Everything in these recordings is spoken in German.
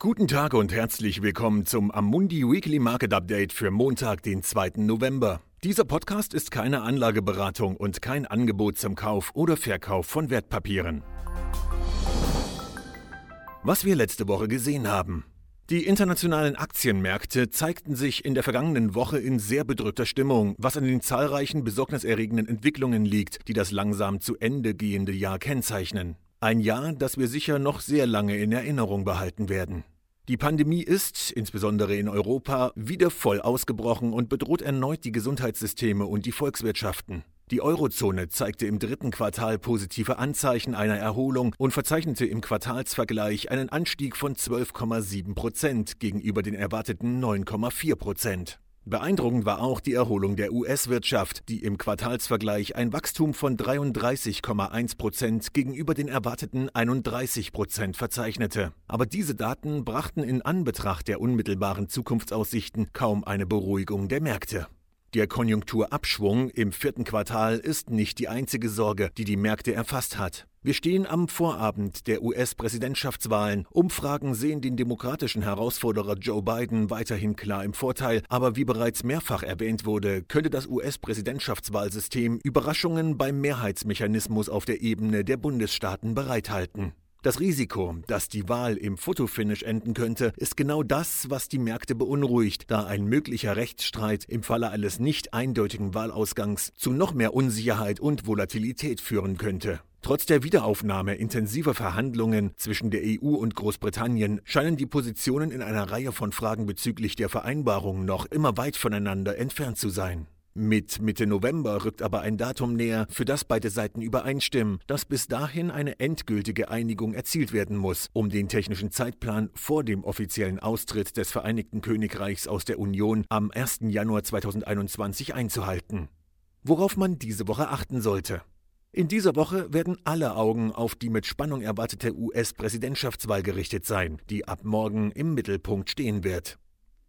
Guten Tag und herzlich willkommen zum Amundi Weekly Market Update für Montag, den 2. November. Dieser Podcast ist keine Anlageberatung und kein Angebot zum Kauf oder Verkauf von Wertpapieren. Was wir letzte Woche gesehen haben. Die internationalen Aktienmärkte zeigten sich in der vergangenen Woche in sehr bedrückter Stimmung, was an den zahlreichen besorgniserregenden Entwicklungen liegt, die das langsam zu Ende gehende Jahr kennzeichnen. Ein Jahr, das wir sicher noch sehr lange in Erinnerung behalten werden. Die Pandemie ist, insbesondere in Europa, wieder voll ausgebrochen und bedroht erneut die Gesundheitssysteme und die Volkswirtschaften. Die Eurozone zeigte im dritten Quartal positive Anzeichen einer Erholung und verzeichnete im Quartalsvergleich einen Anstieg von 12,7 Prozent gegenüber den erwarteten 9,4 Prozent. Beeindruckend war auch die Erholung der US-Wirtschaft, die im Quartalsvergleich ein Wachstum von 33,1 Prozent gegenüber den erwarteten 31 Prozent verzeichnete. Aber diese Daten brachten in Anbetracht der unmittelbaren Zukunftsaussichten kaum eine Beruhigung der Märkte. Der Konjunkturabschwung im vierten Quartal ist nicht die einzige Sorge, die die Märkte erfasst hat. Wir stehen am Vorabend der US-Präsidentschaftswahlen. Umfragen sehen den demokratischen Herausforderer Joe Biden weiterhin klar im Vorteil, aber wie bereits mehrfach erwähnt wurde, könnte das US-Präsidentschaftswahlsystem Überraschungen beim Mehrheitsmechanismus auf der Ebene der Bundesstaaten bereithalten. Das Risiko, dass die Wahl im Fotofinish enden könnte, ist genau das, was die Märkte beunruhigt, da ein möglicher Rechtsstreit im Falle eines nicht eindeutigen Wahlausgangs zu noch mehr Unsicherheit und Volatilität führen könnte. Trotz der Wiederaufnahme intensiver Verhandlungen zwischen der EU und Großbritannien scheinen die Positionen in einer Reihe von Fragen bezüglich der Vereinbarung noch immer weit voneinander entfernt zu sein. Mit Mitte November rückt aber ein Datum näher, für das beide Seiten übereinstimmen, dass bis dahin eine endgültige Einigung erzielt werden muss, um den technischen Zeitplan vor dem offiziellen Austritt des Vereinigten Königreichs aus der Union am 1. Januar 2021 einzuhalten. Worauf man diese Woche achten sollte. In dieser Woche werden alle Augen auf die mit Spannung erwartete US-Präsidentschaftswahl gerichtet sein, die ab morgen im Mittelpunkt stehen wird.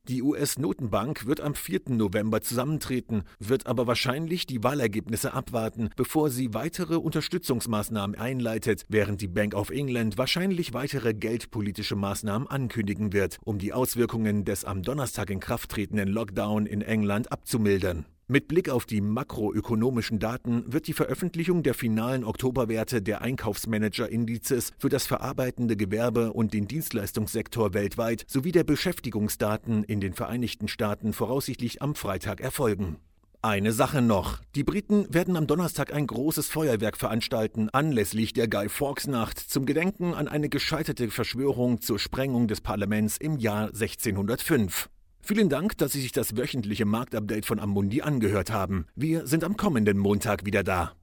Die US-Notenbank wird am 4. November zusammentreten, wird aber wahrscheinlich die Wahlergebnisse abwarten, bevor sie weitere Unterstützungsmaßnahmen einleitet, während die Bank of England wahrscheinlich weitere geldpolitische Maßnahmen ankündigen wird, um die Auswirkungen des am Donnerstag in Kraft tretenden Lockdown in England abzumildern. Mit Blick auf die makroökonomischen Daten wird die Veröffentlichung der finalen Oktoberwerte der Einkaufsmanager-Indizes für das verarbeitende Gewerbe und den Dienstleistungssektor weltweit sowie der Beschäftigungsdaten in den Vereinigten Staaten voraussichtlich am Freitag erfolgen. Eine Sache noch. Die Briten werden am Donnerstag ein großes Feuerwerk veranstalten, anlässlich der Guy Fawkes Nacht, zum Gedenken an eine gescheiterte Verschwörung zur Sprengung des Parlaments im Jahr 1605. Vielen Dank, dass Sie sich das wöchentliche Marktupdate von Amundi angehört haben. Wir sind am kommenden Montag wieder da.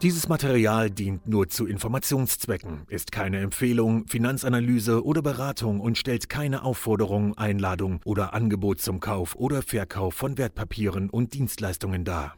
Dieses Material dient nur zu Informationszwecken, ist keine Empfehlung, Finanzanalyse oder Beratung und stellt keine Aufforderung, Einladung oder Angebot zum Kauf oder Verkauf von Wertpapieren und Dienstleistungen dar.